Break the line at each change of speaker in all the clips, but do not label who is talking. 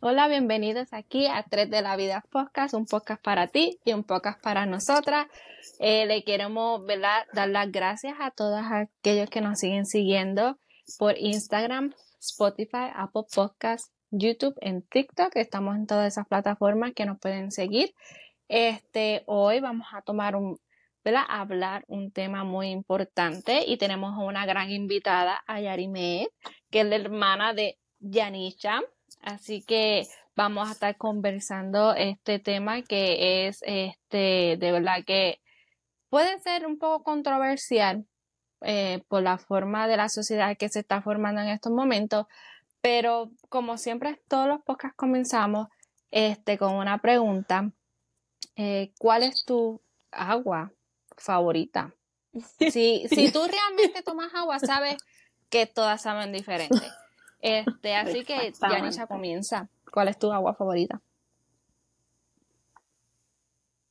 Hola, bienvenidos aquí a Tres de la Vida Podcast, un podcast para ti y un podcast para nosotras. Eh, le queremos dar las gracias a todos aquellos que nos siguen siguiendo por Instagram, Spotify, Apple Podcasts, YouTube, en TikTok. Estamos en todas esas plataformas que nos pueden seguir. Este, hoy vamos a tomar un. A hablar un tema muy importante y tenemos una gran invitada, a Yarimet, que es la hermana de Yanisha. Así que vamos a estar conversando este tema que es este de verdad que puede ser un poco controversial eh, por la forma de la sociedad que se está formando en estos momentos, pero como siempre todos los podcasts comenzamos este con una pregunta. Eh, ¿Cuál es tu agua favorita? Si, si tú realmente tomas agua, sabes que todas saben diferente. Este, así que Yanisha comienza. ¿Cuál es tu agua favorita?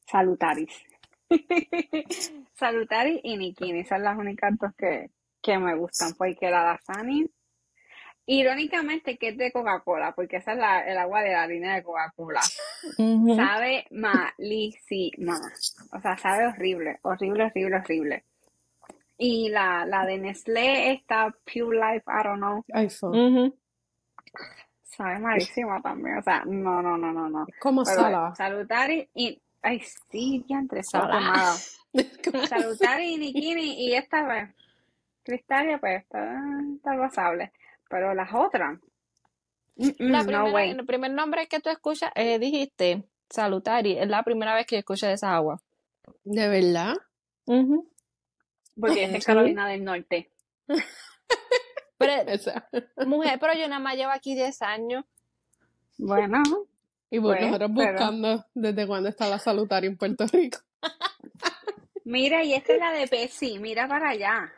Salutaris. Salutaris y Nikini. Son las únicas dos que, que me gustan. Porque la Dasani, irónicamente, que es de Coca-Cola, porque esa es la, el agua de la harina de Coca-Cola. Sabe malísima. O sea, sabe horrible, horrible, horrible, horrible. Y la, la de Nestlé, esta Pure Life, I don't know.
iPhone.
Sabe malísima también. O sea, no, no, no, no, no.
Como sala.
Salutari y. Ay, sí, ya entre
Sala.
tomado. Salutari y Nikini. Y esta vez, Cristalia, pues está, está pasable. Pero las otras.
La
no
primera-
way.
el primer nombre que tú escuchas, eh, dijiste Salutari, es la primera vez que de esa agua.
¿De verdad?
Porque es de. Carolina del Norte.
Pero, mujer, pero yo nada más llevo aquí 10 años.
Bueno,
Y pues,
Pues,
nosotros
pero-
buscando desde cuándo está la salutaria en Puerto Rico.
mira, y esta es la de Pepsi. Mira para allá.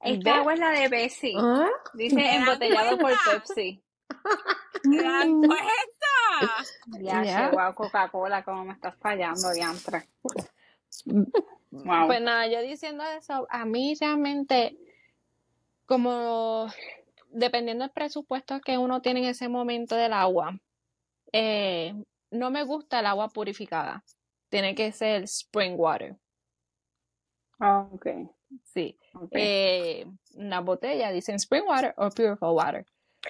Esta agua es la de Pepsi.
¿Ah?
Dice
¿Te das
embotellado por? Pepsi.
¿Te das cuenta?
Ya, wow, Coca-Cola, cómo me estás fallando, diantre. Wow.
Pues nada, yo diciendo eso, a mí realmente, como dependiendo del presupuesto que uno tiene en ese momento del agua, eh, no me gusta el agua purificada. Tiene que ser spring water.
Ah, ok,
Sí.
ok.
Eh, una botella dicen spring water o purified water.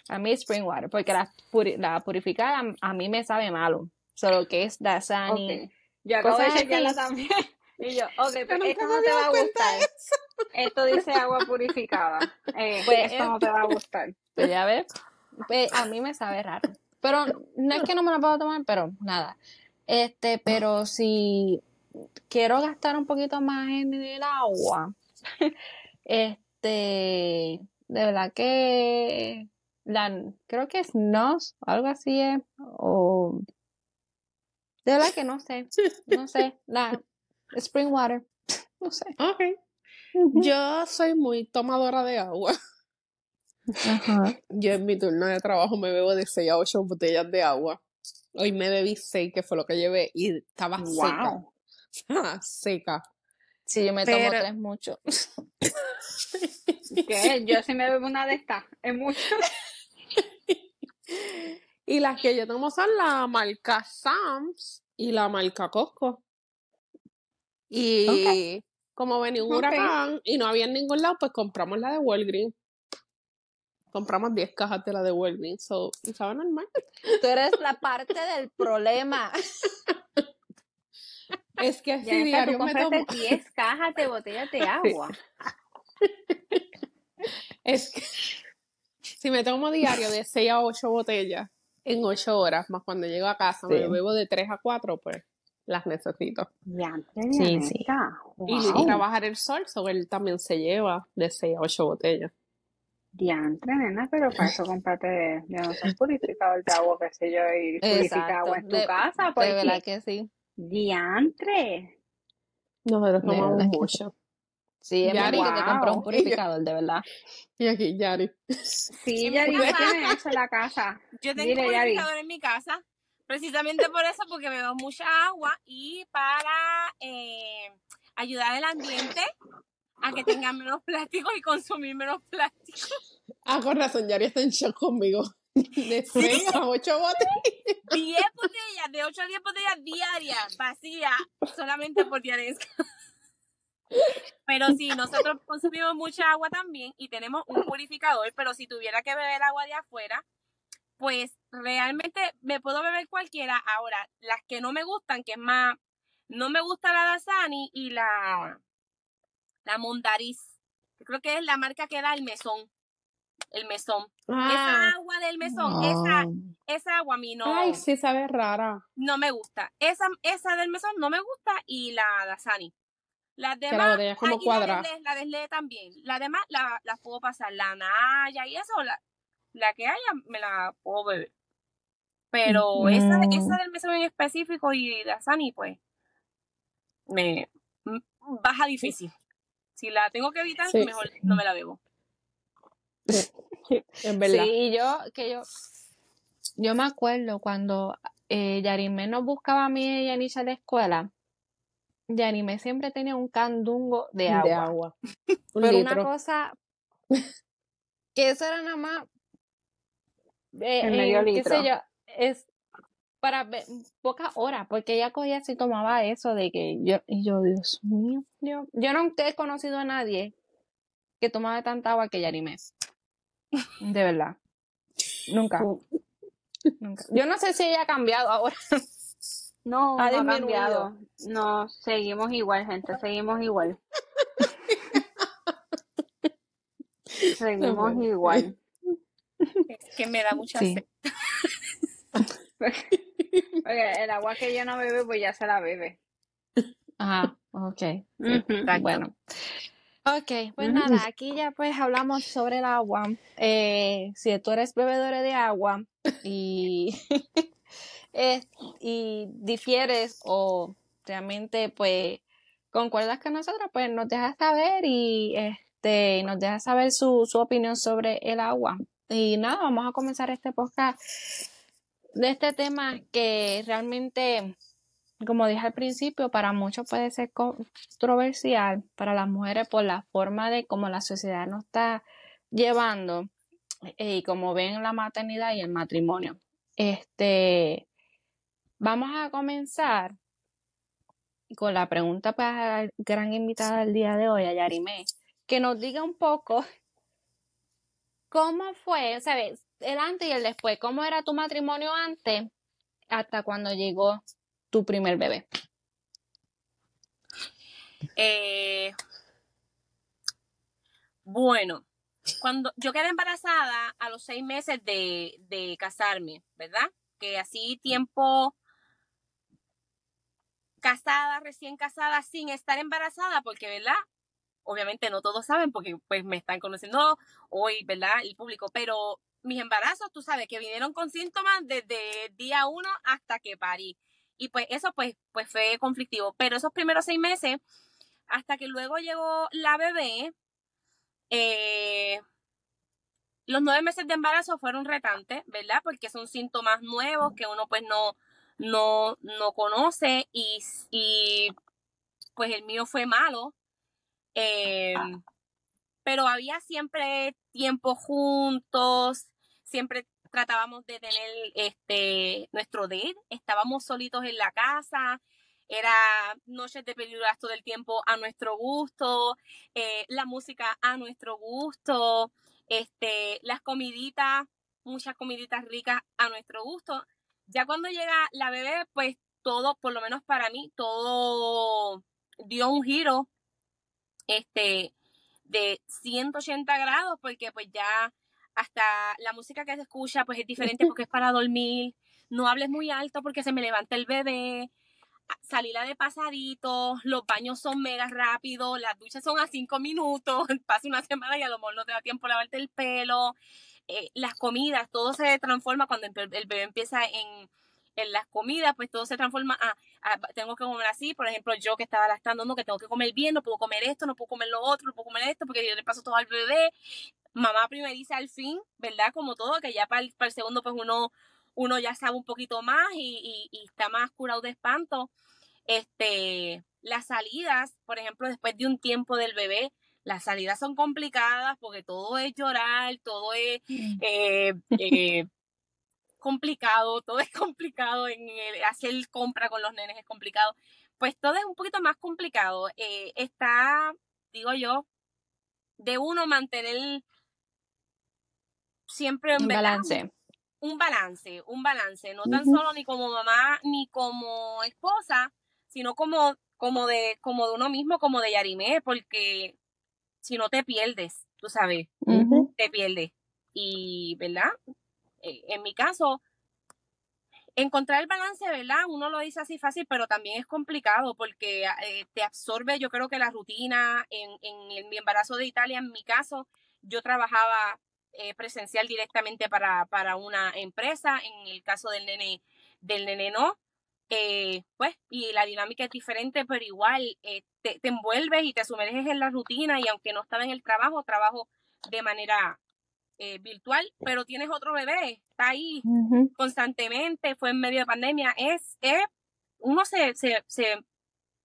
A mí spring water, porque la, puri- la purificada a mí me sabe malo. Solo que es Dasani.
Ok. Yo acabo de chequearla también. Y yo, ok, pero
nunca
esto
me
no te va a gustar. Esto dice agua purificada. Eh,
Pues,
esto no te va a gustar.
Pues ya ves, pues, a mí me sabe raro. Pero no es que no me la puedo tomar, pero nada. Este, pero si quiero gastar un poquito más en el agua, este, de verdad que la, creo que es NOS, algo así es, o de verdad que no sé, no sé, la Spring Water, no sé.
Ok. Yo soy muy tomadora de agua.
Ajá.
Yo en mi turno de trabajo me bebo de 6 a 8 botellas de agua. Hoy me bebí 6, que fue lo que llevé, y estaba
Wow.
seca. seca.
Sí, yo me tomo
Pero-
tres mucho.
¿Qué? Yo si me bebo una de estas. Es mucho.
Y las que yo tomo son la marca Sam's y la marca Costco. Y como venía un huracán y no había en ningún lado, pues compramos la de Walgreens. Compramos 10 cajas de la de Walgreens. So, y sabe normal.
Tú eres la parte del problema.
Es que así
tú
diario me tomo.
10 cajas de botellas de agua.
Es que si me tomo diario de 6 a 8 botellas en 8 horas, más cuando llego a casa me
Sí.
bebo de 3 a 4, pues las necesito.
Diantre,
Sí.
Y
Wow.
trabajar el sol, so él también se lleva de 6 a 8 botellas.
Diantre, nena, pero para eso comprate, yo no purificador de agua, qué sé yo, y purifica agua en tu
De-
casa,
De
porque
verdad que sí.
diantre.
Nosotros tomamos mucho.
Sí, es
Yari,
Mari que te compró un
wow.
purificador, de verdad.
Y aquí, Yari.
Sí,
En
ya
mi
¿qué
casa-
tiene eso en la casa?
Yo tengo
Dile,
un
Yari.
purificador en mi casa, precisamente por eso, porque bebo mucha agua y para eh, ayudar al ambiente a que tenga menos plástico y consumir menos plástico.
Ah, con razón, Yari está en shock conmigo. De 6 a 8 botellas.
10 botellas, de 8 a 10 botellas diarias, vacías, solamente por de Pero sí, nosotros consumimos mucha agua también y tenemos un purificador, pero si tuviera que beber agua de afuera, pues realmente me puedo beber cualquiera. Ahora, las que no me gustan, que es más, no me gusta la Dasani y la, la Mondariz. Creo que es la marca que da el mesón el mesón. esa ah. agua del mesón, esa, esa agua a mí no.
Ay, sí, sabe rara.
No me gusta. Esa, esa del mesón no me gusta y la Dasani. Las demás, la, como cuadra. la deslé también. Las demás las la puedo pasar. La Naya y eso, la, la que haya, me la puedo beber. Pero esa, esa del mesón en específico y la Sani, pues, me baja difícil. Si la tengo que evitar, mejor no me la bebo.
Sí, verdad. Sí, yo, que yo, yo me acuerdo cuando eh, Yarimé nos buscaba a mí y a Yanisha a la escuela, Yarimé siempre tenía un candungo de agua. De agua. Pero una cosa, que eso era nada más, eh, medio eh, qué sé yo, es para pocas horas, porque ella cogía así tomaba eso de que yo, y yo, Dios mío, yo, yo no he conocido a nadie que tomaba tanta agua que Yarimé. De verdad. Nunca. Nunca. Yo no sé si ella ha cambiado ahora.
No, ha, no ha cambiado. No, seguimos igual, gente, seguimos igual. seguimos igual.
Es que me da mucha sed.
el agua que ella no bebe, pues ya se la bebe.
Ajá, ok. Bueno. Ok, pues nada, aquí ya pues hablamos sobre el agua. Eh, si tú eres bebedor de agua y, y difieres o realmente pues concuerdas con nosotros, pues nos dejas saber y este nos dejas saber su, su opinión sobre el agua. Y nada, vamos a comenzar este podcast de este tema que realmente como dije al principio, para muchos puede ser controversial, para las mujeres por la forma de cómo la sociedad nos está llevando eh, y como ven la maternidad y el matrimonio. Este, vamos a comenzar con la pregunta para la gran invitada del día de hoy, a que nos diga un poco cómo fue, ¿sabes? El antes y el después, cómo era tu matrimonio antes hasta cuando llegó tu primer bebé?
Eh, bueno, cuando yo quedé embarazada a los seis meses de, de casarme, ¿verdad? Que así tiempo casada, recién casada, sin estar embarazada, porque, ¿verdad? Obviamente no todos saben porque pues me están conociendo hoy, ¿verdad? El público, pero mis embarazos, tú sabes, que vinieron con síntomas desde día uno hasta que parí. Y pues eso pues, pues fue conflictivo. Pero esos primeros seis meses, hasta que luego llegó la bebé, eh, los nueve meses de embarazo fueron retantes, ¿verdad? Porque son síntomas nuevos que uno pues no, no, no conoce y, y pues el mío fue malo. Eh, pero había siempre tiempo juntos, siempre tratábamos de tener este nuestro date, estábamos solitos en la casa, era noches de películas todo el tiempo a nuestro gusto, eh, la música a nuestro gusto, este, las comiditas, muchas comiditas ricas a nuestro gusto. Ya cuando llega la bebé, pues todo, por lo menos para mí, todo dio un giro este, de 180 grados, porque pues ya hasta la música que se escucha pues es diferente porque es para dormir, no hables muy alto porque se me levanta el bebé, salila de pasadito, los baños son mega rápidos, las duchas son a cinco minutos, pasa una semana y a lo mejor no te da tiempo lavarte el pelo, eh, las comidas, todo se transforma cuando el bebé empieza en, en las comidas, pues todo se transforma a, tengo que comer así, por ejemplo, yo que estaba lactando, no, que tengo que comer bien, no puedo comer esto, no puedo comer lo otro, no puedo comer esto, porque yo le paso todo al bebé, mamá primeriza al fin, ¿verdad? Como todo, que ya para el, para el segundo pues uno, uno ya sabe un poquito más y, y, está más curado de espanto. Este, las salidas, por ejemplo, después de un tiempo del bebé, las salidas son complicadas porque todo es llorar, todo es eh, eh, complicado, todo es complicado, en hacer compra con los nenes es complicado, pues todo es un poquito más complicado. Eh, está, digo yo, de uno mantener siempre
un balance.
Un balance, un balance, no tan solo ni como mamá ni como esposa, sino como, como, de, como de uno mismo, como de Yarimé, porque si no te pierdes, tú sabes, te pierdes. Y, ¿verdad? Eh, en mi caso, encontrar el balance, ¿verdad? Uno lo dice así fácil, pero también es complicado porque eh, te absorbe, yo creo que la rutina. En, en, mi embarazo de Italia, en mi caso, yo trabajaba eh, presencial directamente para, para, una empresa. En el caso del nene, del nene no. pues, y la dinámica es diferente, pero igual te, te envuelves y te sumerges en la rutina y aunque no estaba en el trabajo, trabajo de manera eh, virtual, pero tienes otro bebé, está ahí constantemente, fue en medio de pandemia, es, es uno se, se, se,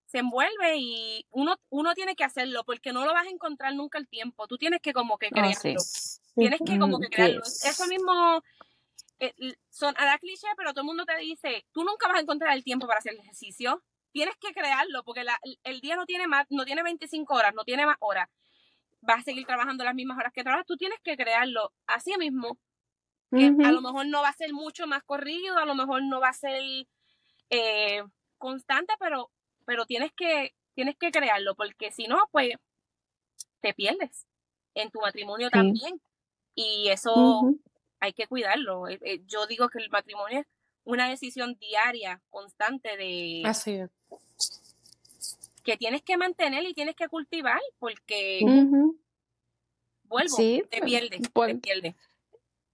se, envuelve y uno, uno tiene que hacerlo porque no lo vas a encontrar nunca el tiempo, tú tienes que como que crearlo, tienes que como que crearlo, eso mismo eh, son, a la cliché, pero todo el mundo te dice, tú nunca vas a encontrar el tiempo para hacer el ejercicio, tienes que crearlo porque la, el día no tiene más, no tiene 25 horas, no tiene más horas vas a seguir trabajando las mismas horas que trabajas, tú tienes que crearlo así mismo. Que a lo mejor no va a ser mucho más corrido, a lo mejor no va a ser eh, constante, pero, pero tienes que, tienes que crearlo, porque si no, pues te pierdes en tu matrimonio también. Y eso hay que cuidarlo. Eh, eh, yo digo que el matrimonio es una decisión diaria, constante de,
Así es
que tienes que mantener y tienes que cultivar porque vuelvo, te pierdes, te pierdes.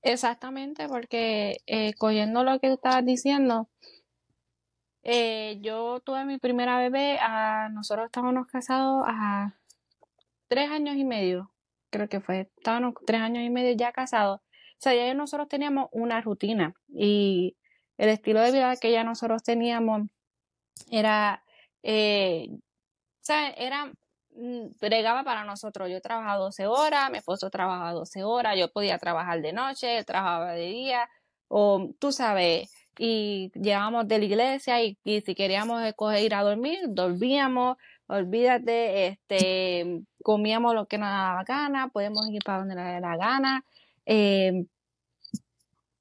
Exactamente, porque eh, cogiendo lo que tú estabas diciendo, eh, yo tuve mi primera bebé, a, nosotros estábamos casados a tres años y medio, creo que fue, estábamos tres años y medio ya casados. O sea, ya nosotros teníamos una rutina y el estilo de vida que ya nosotros teníamos era eh, era, mm, bregaba para nosotros. Yo trabajaba 12 horas, mi esposo trabajaba 12 horas, yo podía trabajar de noche, él trabajaba de día, o tú sabes, y llegábamos de la iglesia y, si queríamos escoger ir a dormir, dormíamos, olvídate, este, comíamos lo que nos daba gana, podemos ir para donde nos daba la gana. Eh,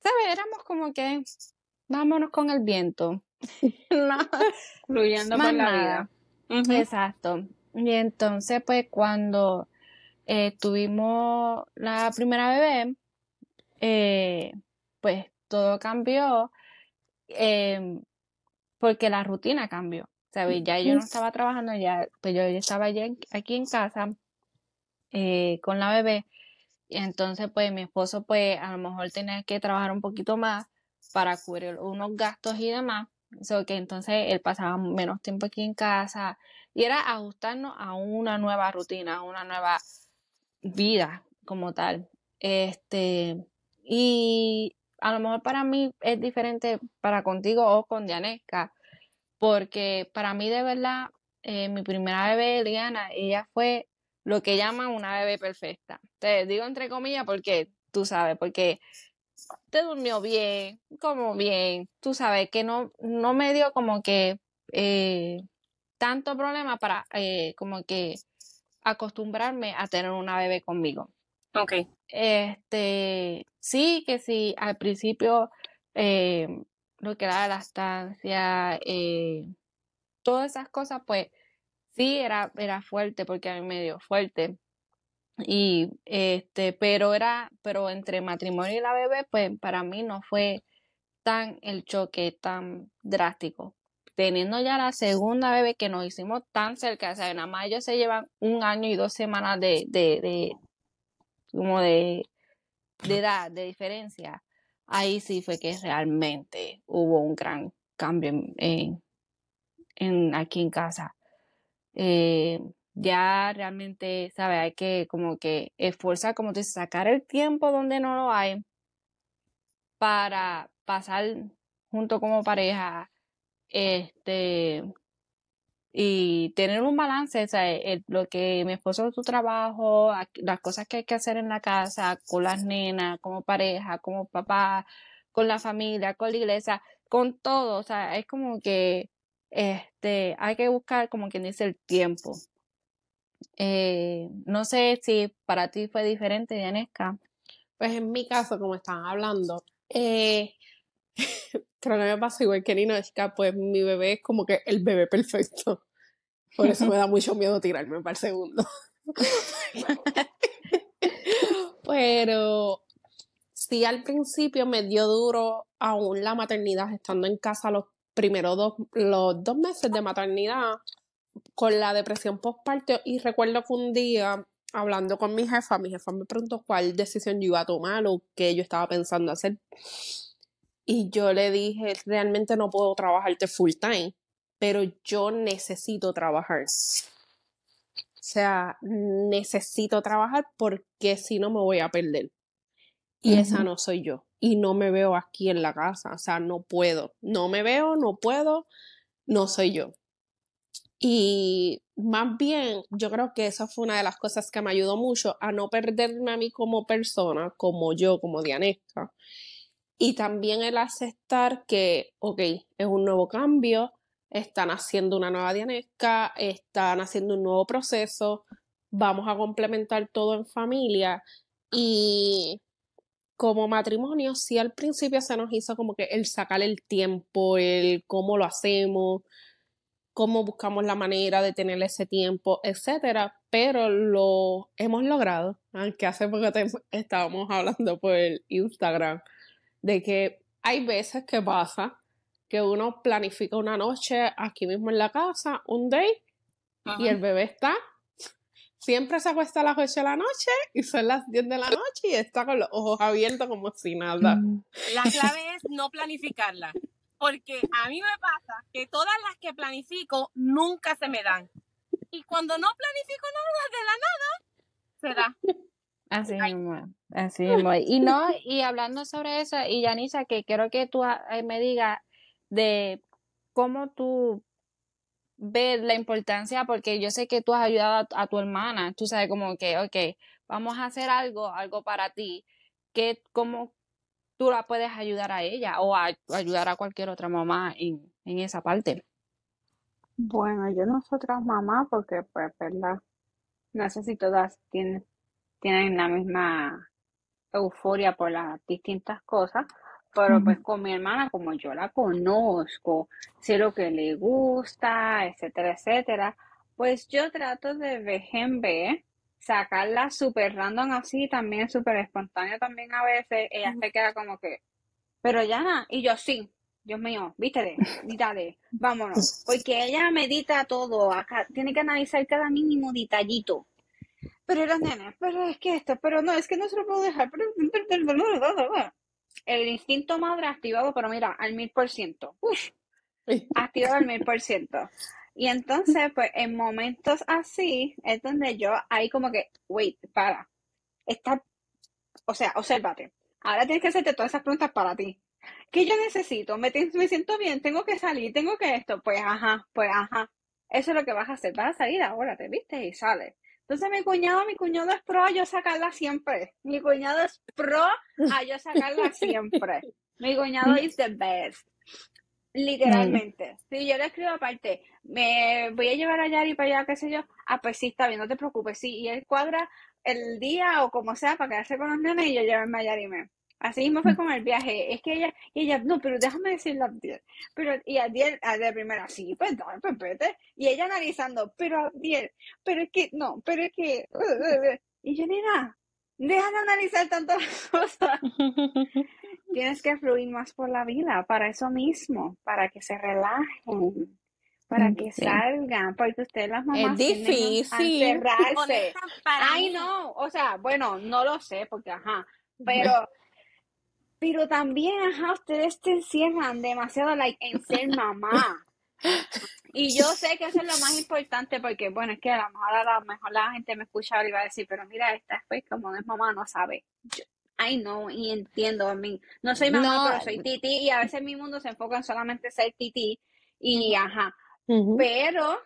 ¿Sabes? Éramos como que, vámonos con el viento.
no, fluyendo por la vida.
Exacto. Y entonces, pues, cuando eh, tuvimos la primera bebé, eh, pues todo cambió em, porque la rutina cambió. ¿Sabes? Ya yo no estaba trabajando, ya, pues yo estaba ya aquí en casa eh, con la bebé. Y entonces, pues, mi esposo, pues, a lo mejor tenía que trabajar un poquito más para cubrir unos gastos y demás. So que entonces él pasaba menos tiempo aquí en casa y era ajustarnos a una nueva rutina, a una nueva vida como tal. Este, y a lo mejor para mí es diferente para contigo o con Dianesca, porque para mí de verdad, eh, mi primera bebé, Liana, ella fue lo que llaman una bebé perfecta. Te digo entre comillas porque tú sabes, porque te durmió bien, como bien, tú sabes que no, no me dio como que eh, tanto problema para eh, como que acostumbrarme a tener una bebé conmigo.
Ok.
Este, sí, que sí, al principio eh, lo que era la estancia, todas esas cosas, pues sí era, era fuerte porque a mí me dio fuerte. Y este, pero era, pero entre matrimonio y la bebé, pues para mí no fue tan el choque tan drástico. Teniendo ya la segunda bebé que nos hicimos tan cerca, o sea, nada más ellos se llevan un año y dos semanas de, de, de como de, de edad, de diferencia. Ahí sí fue que realmente hubo un gran cambio en, en aquí en casa. Eh, ya realmente, ¿sabes? Hay que como que esforzar, como tú dices, sacar el tiempo donde no lo hay para pasar junto como pareja, este, y tener un balance, o sea, lo que mi esposo su trabajo, las cosas que hay que hacer en la casa, con las nenas, como pareja, como papá, con la familia, con la iglesia, con todo, o sea, es como que este, hay que buscar como quien dice el tiempo. Eh, no sé si para ti fue diferente, Dianesca.
Pues en mi caso, como estaban hablando, eh, creo que me pasa igual que Ninochka, pues mi bebé es como que el bebé perfecto. Por eso me da mucho miedo tirarme para el segundo. Pero sí, al principio me dio duro aún la maternidad, estando en casa los primeros dos, los dos meses de maternidad con la depresión postparto. Y recuerdo que un día, hablando con mi jefa, mi jefa me preguntó cuál decisión yo iba a tomar o qué yo estaba pensando hacer. Y yo le dije, realmente no puedo trabajarte full time, pero yo necesito trabajar. O sea, necesito trabajar porque si no me voy a perder. Y esa no soy yo. Y no me veo aquí en la casa. O sea, no puedo. No me veo, no puedo, no soy yo. Y más bien, yo creo que esa fue una de las cosas que me ayudó mucho a no perderme a mí como persona, como yo, como Dianesca. Y también el aceptar que, ok, es un nuevo cambio, están haciendo una nueva dianesca, están haciendo un nuevo proceso, vamos a complementar todo en familia y como matrimonio, sí al principio se nos hizo como que el sacar el tiempo, el cómo lo hacemos, cómo buscamos la manera de tener ese tiempo, etcétera, pero lo hemos logrado, aunque hace poco tiempo estábamos hablando por Instagram de que hay veces que pasa que uno planifica una noche aquí mismo en la casa, un day, y el bebé está. Siempre se acuesta a las 8 de la noche y son las 10 de la noche y está con los ojos abiertos como si nada.
La clave es no planificarla. Porque a mí me pasa que todas las que planifico nunca se me dan. Y cuando no planifico nada, de la nada, se da.
Así mismo, así mismo. Y no, y hablando sobre eso, y Yanisa, que quiero que tú ah, eh, me digas de cómo tú ves la importancia, porque yo sé que tú has ayudado a, tu hermana, tú sabes como que, ok, vamos a hacer algo, algo para ti, que cómo tú la puedes ayudar a ella o a, ayudar a cualquier otra mamá en, en esa parte.
Bueno, yo no soy otra mamá porque, pues, verdad, no sé si todas tienen, tienen la misma euforia por las distintas cosas, pero pues con mi hermana, como yo la conozco, sé lo que le gusta, etcétera, etcétera, pues yo trato de vez en sacarla súper random así, también súper espontánea también a veces, ella se queda como que, pero ya, y yo sí, Dios mío, vístele, dítale, vámonos, porque ella medita todo, acá tiene que analizar cada mínimo detallito. Pero era nene, pero es que esto, pero no, es que no se lo puedo dejar, pero, el instinto madre activado, pero mira, al mil por ciento. Activado al mil por ciento. Y entonces, pues en momentos así es donde yo ahí como que, wait, para. Está, o sea, obsérvate. Ahora tienes que hacerte todas esas preguntas para ti. ¿Qué yo necesito? ¿Me, me siento bien? ¿Tengo que salir? ¿Tengo que esto? Pues ajá, pues ajá. Eso es lo que vas a hacer. Vas a salir ahora, te viste y sales. Entonces mi cuñado, mi cuñado es pro a yo sacarla siempre. Mi cuñado es pro a yo sacarla siempre. Mi cuñado is the best. Literalmente. Si yo le escribo aparte, me voy a llevar a Yari para allá, qué sé yo, ah, pues sí, está bien, no te preocupes, sí, y él cuadra el día o como sea para quedarse con los nenes y yo llevarme a Yari me. Así mismo fue con el viaje. Es que ella, y ella, no, pero déjame decirlo a Abdiel. Pero, y Abdiel, de primera, sí, pues no, pues vete. Y ella analizando, pero Abdiel, pero es que, no, pero es que, uh, uh, uh". y yo, nada, deja de analizar tantas cosas. Tienes que fluir más por la vida, para eso mismo, para que se relajen para que salgan, porque ustedes las mamás
es difícil
encerrarse. Ay, no, o sea, bueno, no lo sé, porque ajá, pero pero también, ajá, ustedes te encierran demasiado like, en ser mamá. Y yo sé que eso es lo más importante porque, bueno, es que a lo mejor, a lo mejor la gente me escucha y va a decir, pero mira, esta pues como no es mamá, no sabe. No, y entiendo, a mí, no soy mamá, pero soy titi y a veces mi mundo se enfoca en solamente ser titi y, ajá, pero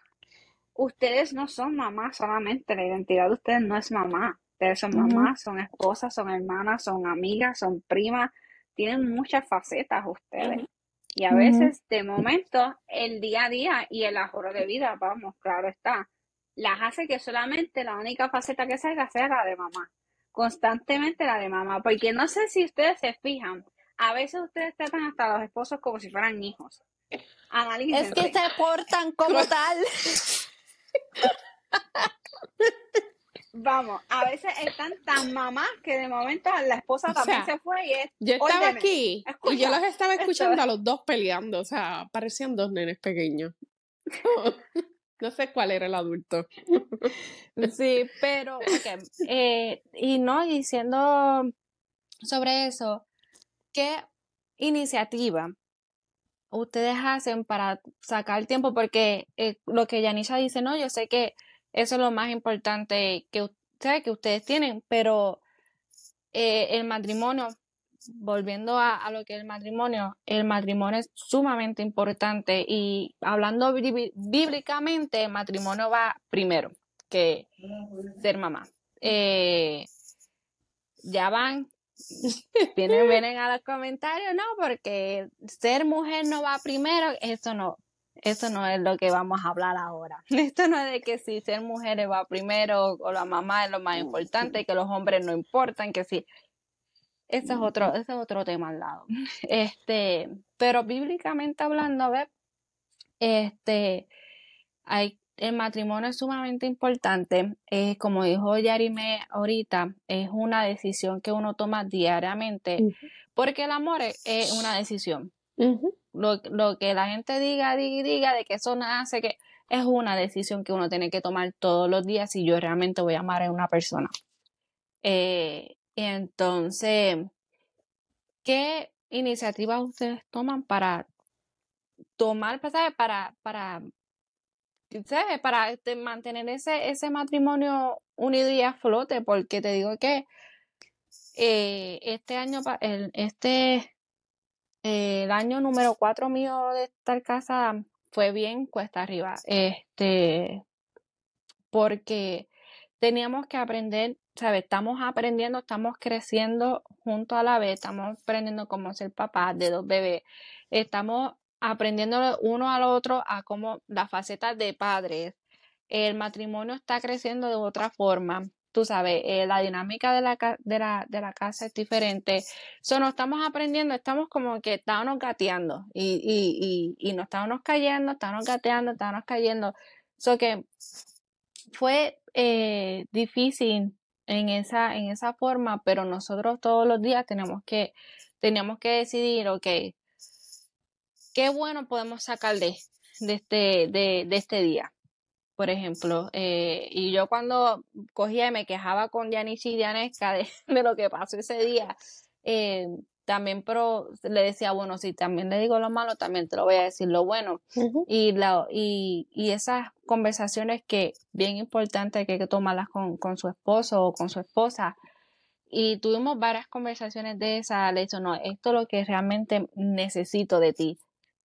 ustedes no son mamá solamente, la identidad de ustedes no es mamá. Ustedes son mamás, son esposas, son hermanas, son amigas, son primas, tienen muchas facetas ustedes. Y a veces, de momento, el día a día y el ahorro de vida, vamos, claro está, las hace que solamente la única faceta que salga sea la de mamá. Constantemente la de mamá. Porque no sé si ustedes se fijan, a veces ustedes tratan hasta a los esposos como si fueran hijos.
Es que se portan como tal.
Vamos, a veces están tan mamás que de momento la esposa también se fue y es.
Yo estaba aquí y yo los estaba escuchando a los dos peleando, o sea, parecían dos nenes pequeños. no sé cuál era el adulto.
sí, pero, eh, y no, diciendo sobre eso, ¿qué iniciativa ustedes hacen para sacar tiempo? Porque eh, lo que Yanisha dice, no, yo sé que eso es lo más importante que, que ustedes tienen, pero eh, el matrimonio, volviendo a, lo que es el matrimonio, el matrimonio es sumamente importante y hablando bíblicamente, el matrimonio va primero que ser mamá. Eh, ya van, vienen, vienen a los comentarios, no, porque ser mujer no va primero, eso no, eso no es lo que vamos a hablar ahora. Esto no es de que si ser mujeres va primero o la mamá es lo más importante, que los hombres no importan, que si. Ese es otro, ese es otro tema al lado. Este, pero bíblicamente hablando, ver, este, hay, el matrimonio es sumamente importante. Eh, como dijo Yarime ahorita, es una decisión que uno toma diariamente, porque el amor es, una decisión lo, que la gente diga, diga, diga, de que eso nace, que es una decisión que uno tiene que tomar todos los días si yo realmente voy a amar a una persona. Eh, entonces, ¿qué iniciativas ustedes toman para tomar, pues, para, para, para este, mantener ese, ese matrimonio unido y a flote? Porque te digo que eh, este año, el, este año número cuatro mío de estar casa fue bien cuesta arriba. Este, porque teníamos que aprender, ¿sabes? Estamos aprendiendo, estamos creciendo junto a la vez, estamos aprendiendo cómo ser papás de dos bebés, estamos aprendiendo uno al otro a cómo las facetas de padres. El matrimonio está creciendo de otra forma tú sabes, eh, la dinámica de la, de, la, de la casa es diferente. So, nos estamos aprendiendo, estamos como que estábamos gateando y, y, y, y nos estábamos cayendo, estábamos gateando, estábamos cayendo. So que fue eh, difícil en esa, en esa forma, pero nosotros todos los días tenemos que, teníamos que decidir, ok, qué bueno podemos sacar de, de, este, de, de este día por ejemplo. Eh, y yo cuando cogía y me quejaba con Yanis y Dianesca de, de, lo que pasó ese día, eh, también pero le decía, bueno, si también le digo lo malo, también te lo voy a decir lo bueno. y, la, y, y esas conversaciones que bien importante que hay que tomarlas con, con su esposo o con su esposa. Y tuvimos varias conversaciones de esa, le dicho, no, esto es lo que realmente necesito de ti.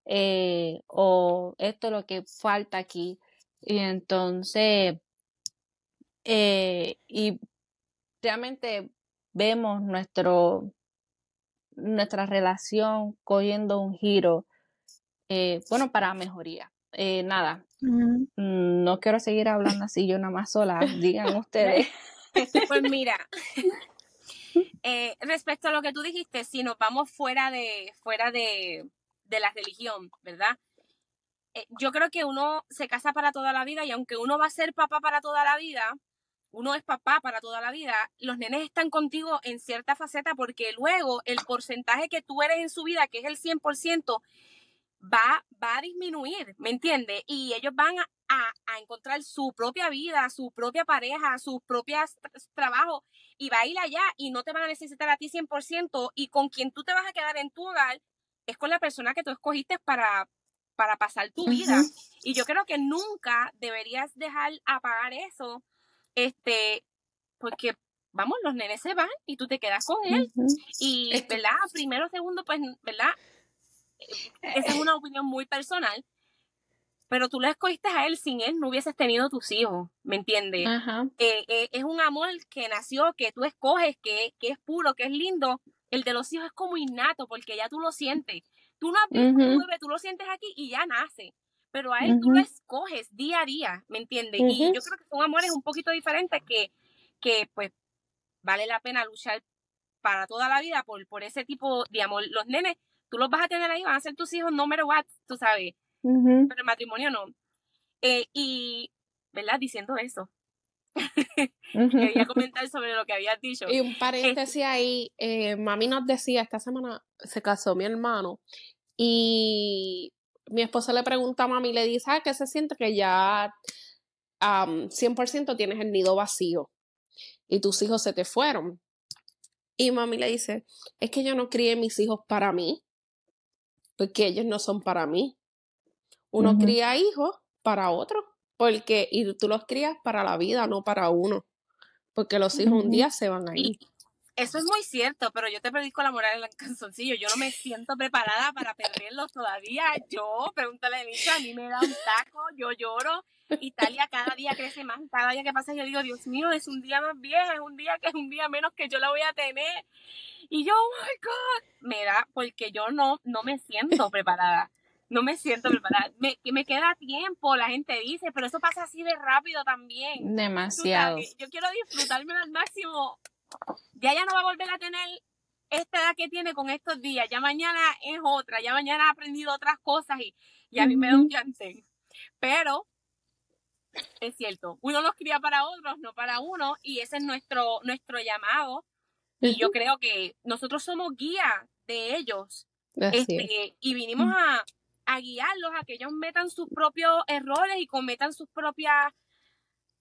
Eh, o esto es lo que falta aquí y entonces, eh, y realmente vemos nuestro, nuestra relación cogiendo un giro, eh, bueno, para mejoría. Eh, nada, mm, no quiero seguir hablando así yo nada más sola, digan ustedes.
Pues mira, respecto a lo que tú dijiste, si nos vamos fuera de, fuera de, de la religión, ¿verdad? Eh, yo creo que uno se casa para toda la vida y aunque uno va a ser papá para toda la vida, uno es papá para toda la vida, los nenes están contigo en cierta faceta porque luego el porcentaje que tú eres en su vida, que es el 100%, va, va a disminuir, ¿me entiendes? Y ellos van a, a, encontrar su propia vida, su propia pareja, sus propios trabajos y va a ir allá y no te van a necesitar a ti 100% y con quien tú te vas a quedar en tu hogar es con la persona que tú escogiste para, para pasar tu vida. Y yo creo que nunca deberías dejar apagar eso, este, porque, vamos, los nenes se van y tú te quedas con él. Y, ¿verdad? Primero, segundo, pues, ¿verdad? Esa es una opinión muy personal. Pero tú lo escogiste a él, sin él no hubieses tenido tus hijos, ¿me entiendes? Eh, eh, es un amor que nació, que tú escoges, que, que es puro, que es lindo, El de los hijos es como innato porque ya tú lo sientes. Tú no has visto un bebé, tú lo sientes aquí y ya nace. Pero a él tú lo escoges día a día, ¿me entiendes? Y yo creo que son amores un poquito diferentes que, que pues vale la pena luchar para toda la vida por, por ese tipo de amor. Los nenes, tú los vas a tener ahí, van a ser tus hijos no matter what, tú sabes. Pero el matrimonio no. Eh, y, ¿verdad? Diciendo eso. Quería comentar sobre lo que habías dicho.
Y un paréntesis este ahí, eh, mami nos decía, esta semana se casó mi hermano y mi esposa le pregunta a mami, le dice, ah, ¿qué se siente que ya 100% tienes el nido vacío y tus hijos se te fueron? Y mami le dice, es que yo no crié mis hijos para mí, porque ellos no son para mí. Uno cría hijos para otro, porque y tú los crías para la vida, no para uno, porque los hijos un día se van a ir.
Eso es muy cierto, pero yo te predico la moral en el canzoncillo. Yo no me siento preparada para perderlos todavía. Yo, pregúntale a Misha, a mí me da un taco, yo lloro. Italia cada día crece más. Cada día que pasa yo digo, Dios mío, es un día más viejo, es un día que es un día menos que yo la voy a tener. Y yo, oh my God, me da, porque yo no, no me siento preparada. No me siento preparada. Me, me queda tiempo, la gente dice, pero eso pasa así de rápido también.
Demasiado.
Yo quiero disfrutarme al máximo ya ya no va a volver a tener esta edad que tiene con estos días, ya mañana es otra, ya mañana ha aprendido otras cosas y, y a mí me da un llante. Pero es cierto, uno los cría para otros, no para uno, y ese es nuestro, nuestro llamado. Y yo creo que nosotros somos guía de ellos. Este, y vinimos a, a guiarlos a que ellos metan sus propios errores y cometan sus propias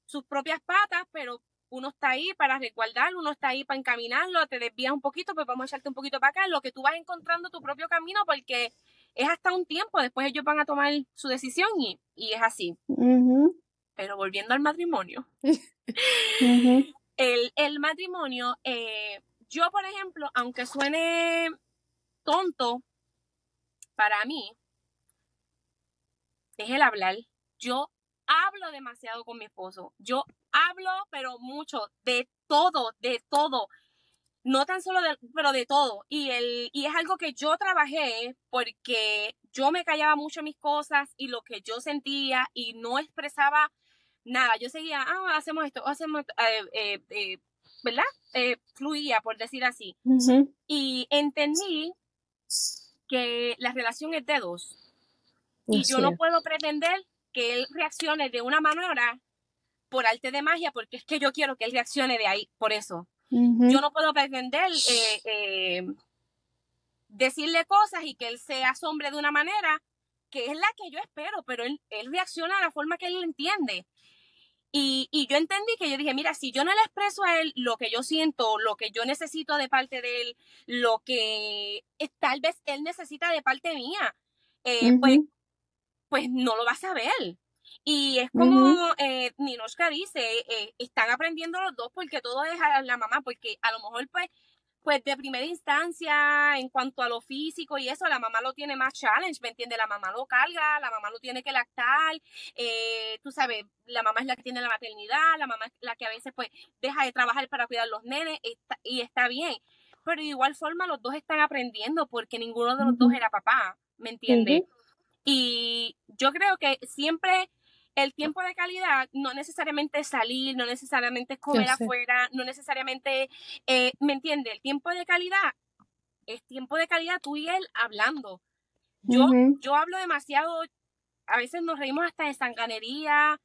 sus propias patas, pero uno está ahí para resguardarlo, uno está ahí para encaminarlo, te desvías un poquito, pues vamos a echarte un poquito para acá, lo que tú vas encontrando tu propio camino porque es hasta un tiempo, después ellos van a tomar su decisión y, es así. Pero volviendo al matrimonio, el, matrimonio, eh, yo por ejemplo, aunque suene tonto, para mí, es el hablar. Yo hablo demasiado con mi esposo. Yo hablo, pero mucho, de todo, de todo. No tan solo de, pero de todo. Y, el, y es algo que yo trabajé porque yo me callaba mucho mis cosas y lo que yo sentía y no expresaba nada. Yo seguía, ah, hacemos esto, hacemos, eh, eh, eh, ¿verdad? fluía, por decir así. Y entendí que la relación es de dos. Y yo no puedo pretender que él reaccione de una manera por arte de magia, porque es que yo quiero que él reaccione de ahí, por eso. Yo no puedo pretender eh, eh, decirle cosas y que él se asombre de una manera que es la que yo espero, pero él, reacciona a la forma que él entiende. Y, y, yo entendí que yo dije, mira, si yo no le expreso a él lo que yo siento, lo que yo necesito de parte de él, lo que tal vez él necesita de parte mía, eh, pues pues no lo vas a ver. Y es como eh, Ninoshka dice, eh, están aprendiendo los dos porque todo es a la mamá, porque a lo mejor pues, pues de primera instancia, en cuanto a lo físico y eso, la mamá lo tiene más challenge, ¿me entiendes? La mamá lo carga, la mamá lo tiene que lactar, eh, tú sabes, la mamá es la que tiene la maternidad, la mamá es la que a veces pues deja de trabajar para cuidar los nenes y está bien. Pero de igual forma los dos están aprendiendo porque ninguno de los dos era papá, ¿me entiendes? Y yo creo que siempre el tiempo de calidad no necesariamente es salir, no necesariamente es comer afuera, no necesariamente, eh, ¿me entiende? El tiempo de calidad es tiempo de calidad tú y él hablando. Yo, yo hablo demasiado, a veces nos reímos hasta de sanganería,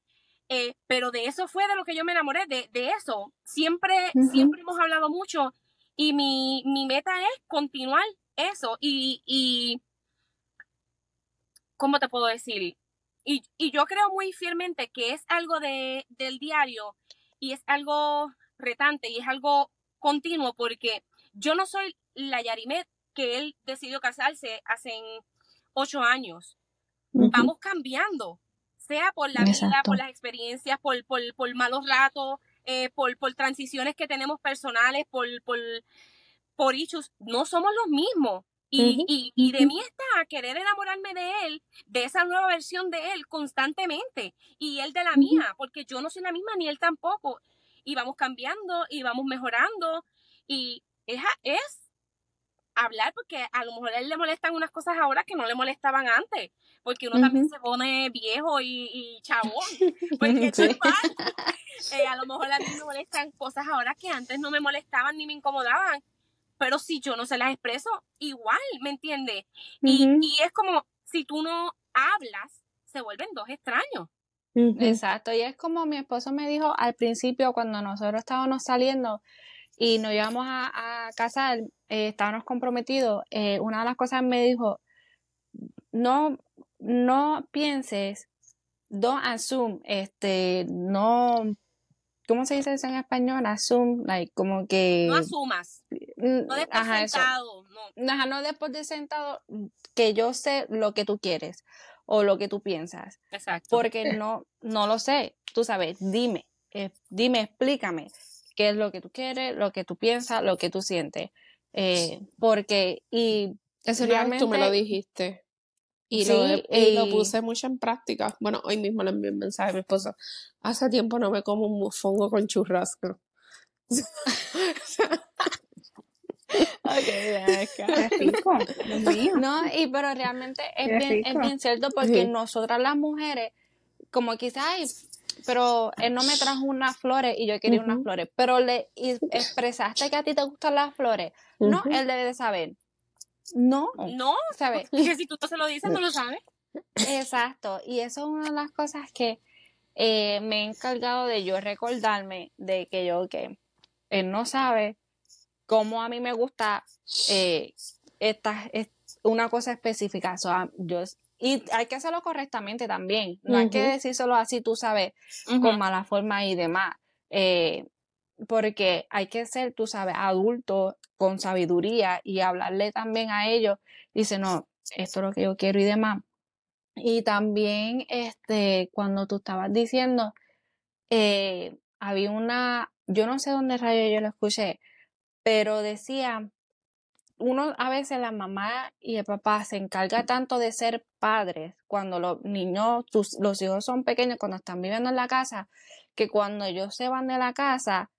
eh, pero de eso fue de lo que yo me enamoré, de, de eso. Siempre, siempre hemos hablado mucho y mi, mi meta es continuar eso y, y ¿cómo te puedo decir? Y, yo creo muy fielmente que es algo de, del diario y es algo retante y es algo continuo porque yo no soy la Yarimet que él decidió casarse hace ocho años. Vamos cambiando, sea por la vida, por las experiencias, por, por, por malos ratos, eh, por, por transiciones que tenemos personales, por, por, por issues. No somos los mismos. Y, y, de mí está a querer enamorarme de él, de esa nueva versión de él constantemente, y él de la mía, porque yo no soy la misma ni él tampoco. Y vamos cambiando y vamos mejorando, y es, es hablar porque a lo mejor a él le molestan unas cosas ahora que no le molestaban antes, porque uno también se pone viejo y, y chabón, porque eh, a lo mejor a mí me molestan cosas ahora que antes no me molestaban ni me incomodaban, pero si yo no se las expreso, igual, ¿me entiendes? y, y es como, si tú no hablas, se vuelven dos extraños.
Exacto, y es como mi esposo me dijo al principio cuando nosotros estábamos saliendo, y nos íbamos a, casar, eh, estábamos comprometidos, eh, una de las cosas me dijo, no, no pienses, don't assume, este, no, ¿cómo se dice eso en español? Assume, like, como que...
No asumas. No des por sentado.
No. Ajá, no des por sentado que yo sé lo que tú quieres o lo que tú piensas.
Exacto.
Porque no, no lo sé. Tú sabes, dime, eh, dime, explícame qué es lo que tú quieres, lo que tú piensas, lo que tú sientes. Eh, porque, y
Eso realmente... Tú me lo dijiste. Y, lo, puse mucho en práctica. Bueno, hoy mismo le envié un mensaje a mi esposa. Hace tiempo no me como un mofongo con churrasco.
no, y pero realmente es bien, es bien cierto porque nosotras las mujeres, como quizás, pero él no me trajo unas flores y yo quería unas flores, pero le expresaste que a ti te gustan las flores. No, él debe de saber. No.
No, ¿sabes? Que si tú no se lo dices, no lo sabes.
Exacto, y eso es una de las cosas que eh, me he encargado de yo recordarme de que yo, que él no sabe cómo a mí me gusta eh, esta, una cosa específica. yo y hay que hacerlo correctamente también. No hay que decir solo así, tú sabes, con mala forma y demás. Eh, porque hay que ser, tú sabes, adulto con sabiduría y hablarle también a ellos. Dice, no, esto es lo que yo quiero y demás. Y también, este, cuando tú estabas diciendo, eh, había una, yo no sé dónde rayo yo lo escuché, pero decía, uno a veces la mamá y el papá se encarga tanto de ser padres cuando los niños, los hijos son pequeños, cuando están viviendo en la casa, que cuando ellos se van de la casa,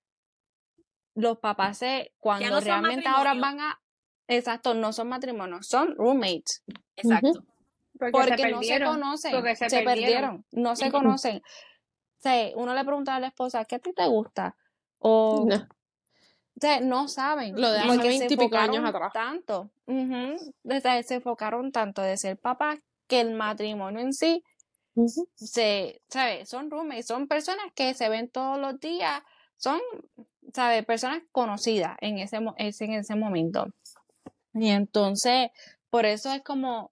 los papás se, cuando realmente ahora van a, exacto, no son matrimonios, son roommates.
Exacto.
Porque, no se conocen, se, perdieron. no se conocen. O uno le pregunta a la esposa, ¿qué a ti te gusta? O o no saben.
Lo de hace 20 y años atrás.
Tanto. se enfocaron tanto de ser papás que el matrimonio en sí se, ¿sabes? Son roommates, son personas que se ven todos los días, son, ¿sabes? Personas conocidas en ese, en ese momento. Y entonces, por eso es como,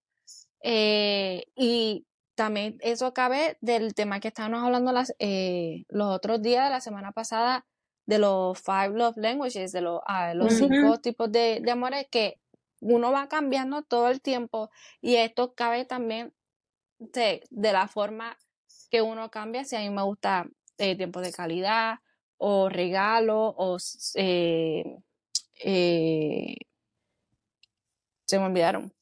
eh, y también eso cabe del tema que estábamos hablando las, eh, los otros días de la semana pasada de los five love languages, de los, ah, los cinco tipos de, de amores que uno va cambiando todo el tiempo y esto cabe también de, de la forma que uno cambia, si a mí me gusta eh, tiempo de calidad o regalo o eh, eh, se me olvidaron.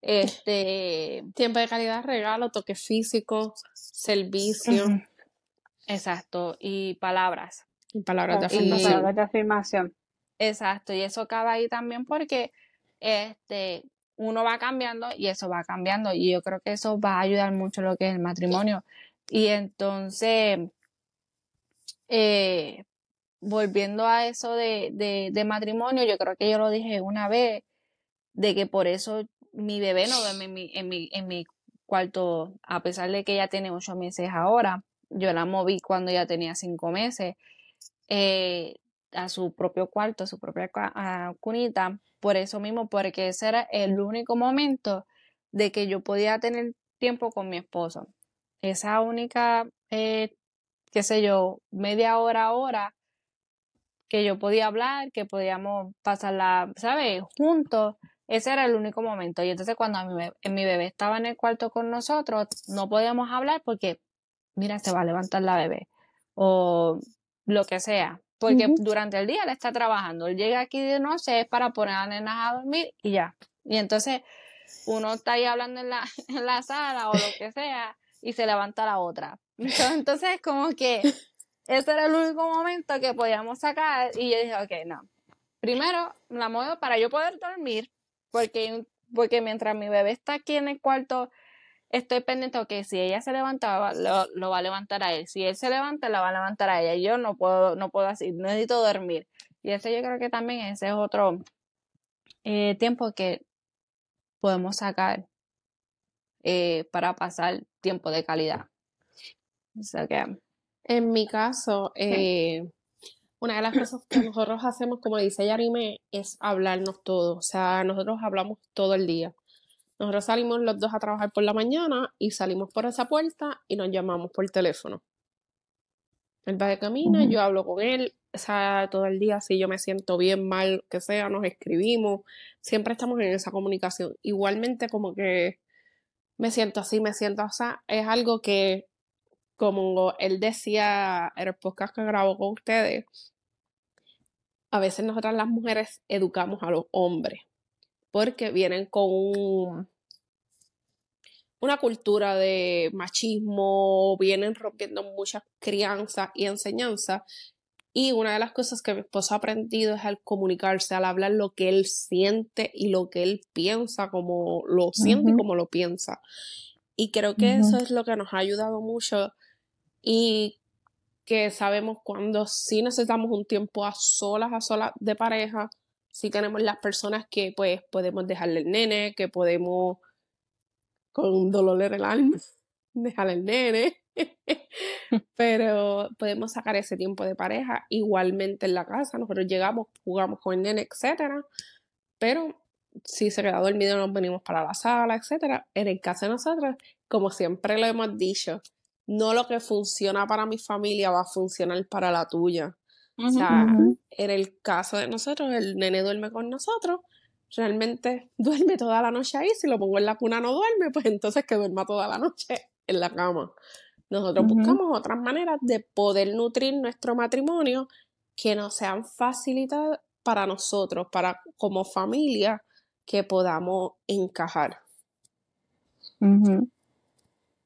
Este
tiempo de calidad, regalo, toque físico, servicio.
Exacto, y palabras.
Palabras de afirmación.
palabras de afirmación.
Exacto, y eso cabe ahí también porque este uno va cambiando y eso va cambiando y yo creo que eso va a ayudar mucho lo que es el matrimonio. Y entonces, eh, volviendo a eso de, de, matrimonio, yo creo que yo lo dije una vez, de que por eso mi bebé no duerme en mi, en mi, en mi cuarto, a pesar de que ella tiene ocho meses ahora. Yo la moví cuando ella tenía cinco meses eh, a su propio cuarto, a su propia cunita, por eso mismo, porque ese era el único momento de que yo podía tener tiempo con mi esposo. Esa única, eh, qué sé yo, media hora, hora que yo podía hablar, que podíamos pasarla, ¿sabes? Juntos. Ese era el único momento. Y entonces cuando mi mi bebé estaba en el cuarto con nosotros, no podíamos hablar porque, mira, se va a levantar la bebé. O lo que sea, porque durante el día él está trabajando. Él llega aquí de noche es para poner a nenas a dormir y ya. Y entonces uno está ahí hablando en la, en la sala o lo que sea y se levanta la otra. Entonces, como que ese era el único momento que podíamos sacar y yo dije, ok, no. Primero la muevo para yo poder dormir porque, porque mientras mi bebé está aquí en el cuarto, estoy pendiente que si ella se levanta, lo, lo, va a levantar a él. Si él se levanta, la va a levantar a ella. Yo no puedo, no puedo así, necesito dormir. Y ese yo creo que también ese es otro eh, tiempo que podemos sacar eh, para pasar tiempo de calidad. O sea que,
en mi caso, eh, una de las cosas que nosotros hacemos, como dice Yarime, es hablarnos todo. O sea, nosotros hablamos todo el día. Nosotros salimos los dos a trabajar por la mañana y salimos por esa puerta y nos llamamos por teléfono. Él va de camino, yo hablo con él, o sea, todo el día, si yo me siento bien, mal, que sea, nos escribimos, siempre estamos en esa comunicación. Igualmente como que me siento así, me siento, o sea, es algo que, como él decía en el podcast que grabó con ustedes, a veces nosotras las mujeres educamos a los hombres porque vienen con un, una cultura de machismo, vienen rompiendo muchas crianzas y enseñanzas. Y una de las cosas que mi esposo ha aprendido es al comunicarse, al hablar lo que él siente y lo que él piensa, como lo siente y como lo piensa. Y creo que eso es lo que nos ha ayudado mucho y que sabemos cuando sí necesitamos un tiempo a solas, a solas de pareja, sí tenemos las personas que pues podemos dejarle el nene, que podemos con un dolor en el alma, dejar el nene. Pero podemos sacar ese tiempo de pareja igualmente en la casa. Nosotros llegamos, jugamos con el nene, etcétera. Pero si se queda dormido, nos venimos para la sala, etcétera. En el caso de nosotros, como siempre lo hemos dicho, no lo que funciona para mi familia va a funcionar para la tuya. o sea, en el caso de nosotros, el nene duerme con nosotros realmente duerme toda la noche ahí, si lo pongo en la cuna no duerme, pues entonces que duerma toda la noche en la cama. Nosotros buscamos otras maneras de poder nutrir nuestro matrimonio que nos sean facilitadas para nosotros, para como familia, que podamos encajar.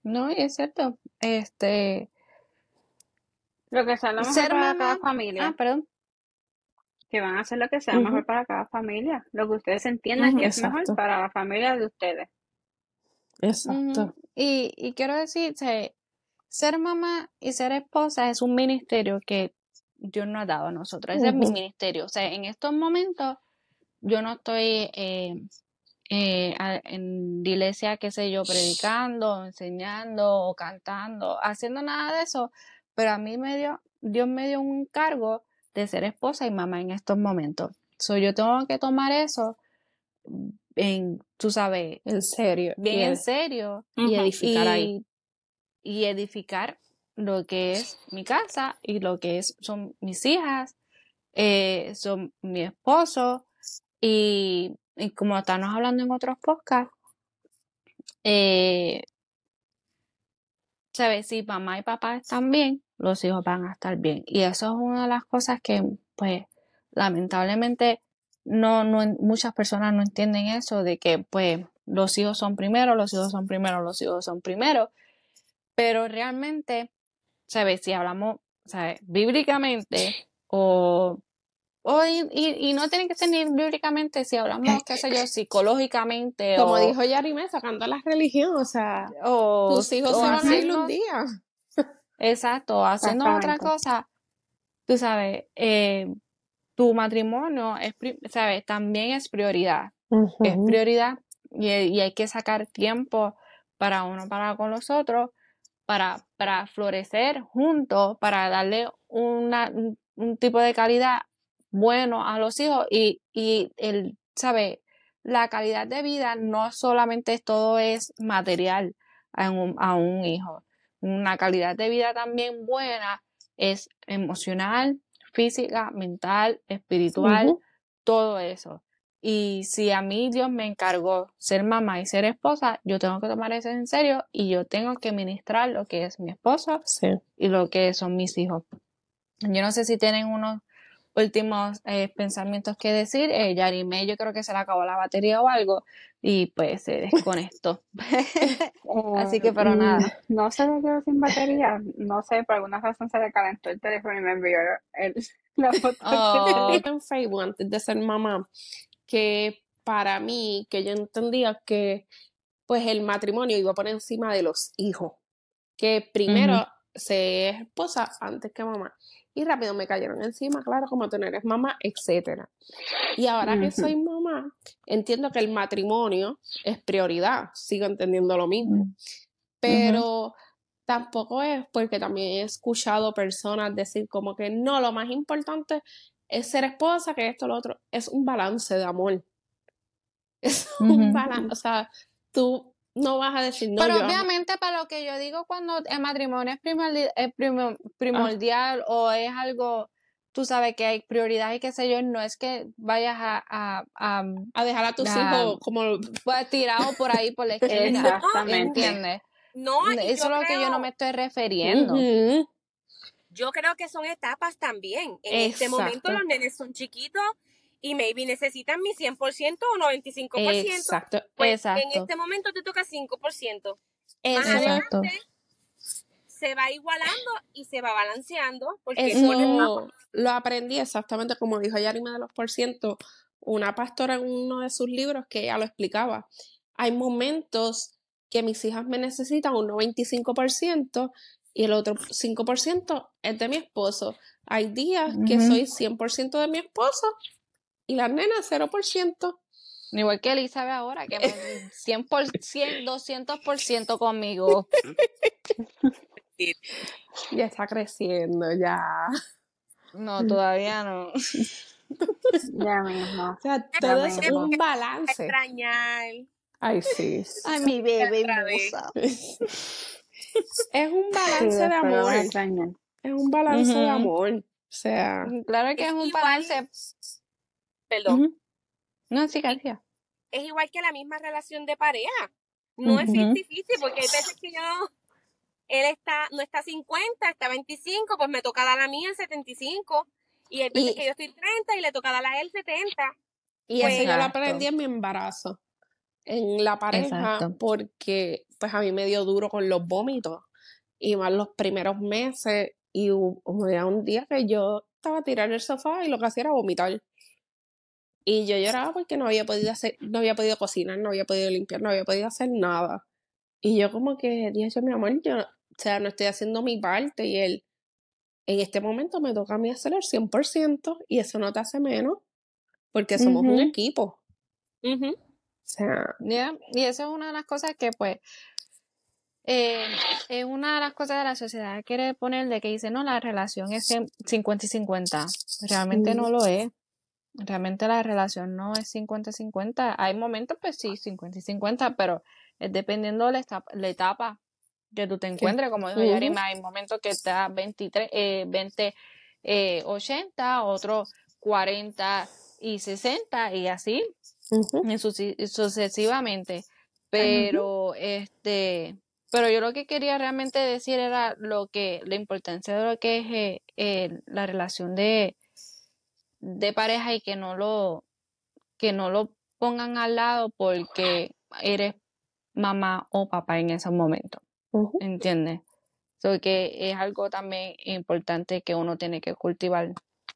No, es cierto. Este.
Lo que sea lo mejor para cada familia.
Ah, perdón
que van a hacer lo que sea mejor para cada familia, lo que ustedes entiendan que es mejor para la familia de ustedes.
Exacto. y, y quiero decir, ser mamá y ser esposa es un ministerio que Dios nos ha dado a nosotros, ese es mi ministerio. O sea, en estos momentos yo no estoy eh, eh, en iglesia, qué sé yo, predicando, enseñando o cantando, haciendo nada de eso, pero a mí me dio, Dios me dio un cargo de ser esposa y mamá en estos momentos. So, yo tengo que tomar eso en, tú sabes,
en serio.
Bien en serio.
Y edificar ahí.
Y edificar lo que es mi casa y lo que es, son mis hijas, eh, son mi esposo y, como estamos hablando en otros podcasts, eh, ¿sabes? Si mamá y papá están bien, los hijos van a estar bien. Y eso es una de las cosas que, pues, lamentablemente, no, no, muchas personas no entienden eso de que, pues, los hijos son primero, los hijos son primero, los hijos son primero. Pero realmente, ¿sabes? Si hablamos, ¿sabes? Bíblicamente o o y, y, no tiene que ser ni bíblicamente, si hablamos, qué sé yo, psicológicamente.
Como dijo Yarime, sacando la religión, o sea, o, tus hijos se van a ir un día.
Exacto, haciendo otra cosa, tú sabes, eh, tu matrimonio es, sabes, también es prioridad. Es prioridad y, y, hay que sacar tiempo para uno para con los otros, para, para florecer juntos, para darle una, un tipo de calidad bueno a los hijos y, y el, ¿sabe? La calidad de vida no solamente todo es material a un, a un hijo. Una calidad de vida también buena es emocional, física, mental, espiritual, todo eso. Y si a mí Dios me encargó ser mamá y ser esposa, yo tengo que tomar eso en serio y yo tengo que ministrar lo que es mi esposa y lo que son mis hijos. Yo no sé si tienen unos últimos eh, pensamientos que decir. Eh, Yarime, yo creo que se le acabó la batería o algo y pues se desconectó. Así que, pero nada.
Mm, no se le quedó sin batería. No sé, por alguna razón se le calentó el teléfono y me envió el, la foto.
Oh. en Facebook antes de ser mamá que para mí, que yo entendía que pues el matrimonio iba por encima de los hijos, que primero se es esposa antes que mamá. Y rápido me cayeron encima, claro, como tú no eres mamá, etcétera. Y ahora que soy mamá, entiendo que el matrimonio es prioridad, sigo entendiendo lo mismo. Pero tampoco es porque también he escuchado personas decir como que no, lo más importante es ser esposa, que esto, lo otro. Es un balance de amor. Es un balance, o sea, tú no vas a decir no.
Pero obviamente para lo que yo digo cuando el matrimonio es primordial, primordial o es algo, tú sabes que hay prioridad y qué sé yo, no es que vayas a... A,
a, dejar a tus hijos como...
Pues, tirado por ahí por la esquina. ¿Entiendes?
No,
eso es lo que yo no me estoy refiriendo.
Yo creo que son etapas también. En este momento los nenes son chiquitos y maybe necesitan mi 100% o 95%.
Exacto,
pues
exacto.
En este momento te toca 5%.
Exacto.
se va igualando y se va balanceando. Porque
Eso lo aprendí exactamente como dijo Yarima de los por ciento, una pastora en uno de sus libros que ella lo explicaba. Hay momentos que mis hijas me necesitan un 95% y el otro 5% es de mi esposo. Hay días que soy 100% de mi esposo y la nena 0%.
Igual que Elizabeth ahora, que 100%, 200% conmigo.
ya está creciendo, ya.
No, todavía no.
ya mismo.
O sea, todo es un balance.
Extrañar.
Ay, sí.
Ay, mi bebé
es un balance de amor. Es un balance de amor. O sea.
Claro que es, un balance.
Perdón.
No, sí, García.
Es igual que la misma relación de pareja. No es difícil porque hay veces que yo. Él está, no está 50, está 25, pues me toca dar a mí el 75. Y hay veces que yo estoy 30 y le toca dar a él 70.
Y eso yo lo aprendí en mi embarazo en la pareja porque pues a mí me dio duro con los vómitos y más los primeros meses y hubo un día que yo estaba tirando en el sofá y lo que hacía era vomitar y yo lloraba porque no había podido hacer no había podido cocinar no había podido limpiar no había podido hacer nada. Y yo como que dije mi amor yo o sea no estoy haciendo mi parte y él en este momento me toca a mí hacer el 100% y eso no te hace menos porque somos un equipo sea,
y eso es una de las cosas que pues eh, es una de las cosas de la sociedad que quiere poner de que dice, no, la relación es 50 y 50. Realmente no lo es. Realmente la relación no es 50-50. Hay momentos, pues sí, 50 y 50, pero es dependiendo de la etapa, la etapa que tú te encuentres. Como dijo Yarima, hay momentos que está 23, eh, 20, eh, 80, otros 40 y 60 y así sucesivamente. Pero, este, pero yo lo que quería realmente decir era lo que, la importancia de lo que es eh, eh, la relación de, de pareja y que no lo, que no lo pongan al lado porque eres mamá o papá en ese momento. ¿Entiendes? So que es algo también importante que uno tiene que cultivar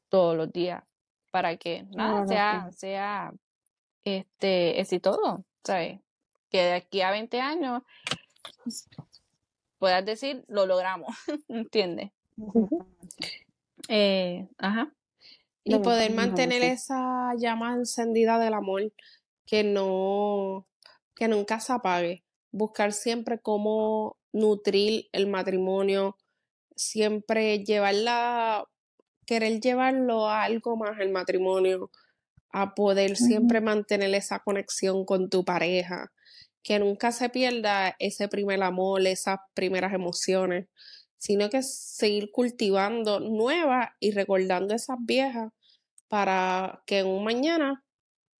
todos los días para que nada sea, sea este, exitoso, ¿sabes? Que de aquí a 20 años puedas decir, lo logramos, ¿entiendes? Eh, ajá.
Y poder mantener esa llama encendida del amor que no, que nunca se apague. Buscar siempre cómo nutrir el matrimonio, siempre llevarla, querer llevarlo a algo más el matrimonio, a poder siempre mantener esa conexión con tu pareja, que nunca se pierda ese primer amor, esas primeras emociones, sino que seguir cultivando nuevas y recordando esas viejas para que en un mañana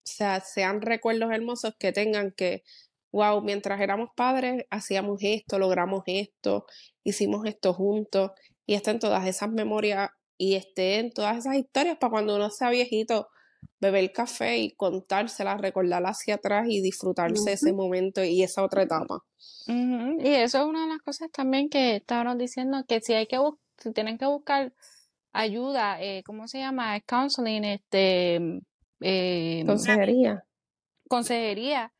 sea, sean recuerdos hermosos que tengan que, wow, mientras éramos padres hacíamos esto, logramos esto, hicimos esto juntos y estén todas esas memorias y estén todas esas historias para cuando uno sea viejito beber café y contársela, recordarla hacia atrás y disfrutarse ese momento y esa otra etapa.
Y eso es una de las cosas también que estaban diciendo, que si hay que si tienen que buscar ayuda, eh, ¿cómo se llama? Counseling, este... Eh,
consejería.
consejería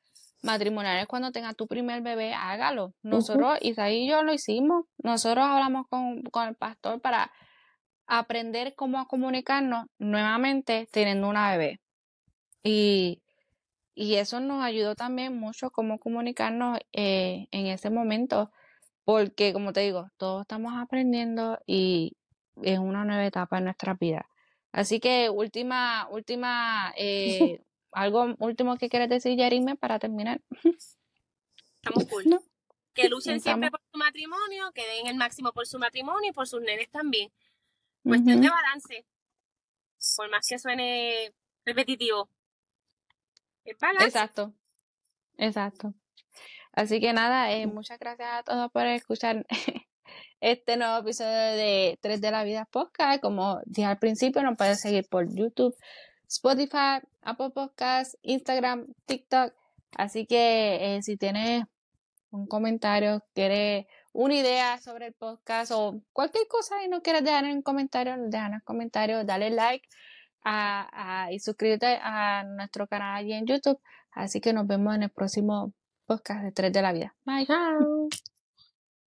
matrimonial es cuando tengas tu primer bebé, hágalo. Nosotros, Isaí y yo lo hicimos. Nosotros hablamos con, con el pastor para aprender cómo comunicarnos nuevamente teniendo una bebé. Y, y eso nos ayudó también mucho cómo comunicarnos eh, en ese momento, porque como te digo, todos estamos aprendiendo y es una nueva etapa en nuestra vida. Así que última, última, eh, algo último que quieres decir, Yarime, para terminar.
Estamos cool. Que luchen siempre por su matrimonio, que den el máximo por su matrimonio y por sus nenes también. Cuestión de balance. Por más que suene repetitivo.
Exacto. Exacto. Así que nada, eh, muchas gracias a todos por escuchar este nuevo episodio de Tres de la Vida Podcast. Como dije al principio, nos puedes seguir por YouTube, Spotify, Apple Podcasts, Instagram, TikTok. Así que eh, si tienes un comentario, quieres una idea sobre el podcast o cualquier cosa y no quieres dejar en comentario, dejan en comentarios, dale like a, y suscríbete a nuestro canal allí en YouTube. Así que nos vemos en el próximo podcast de Tres de la Vida. Bye.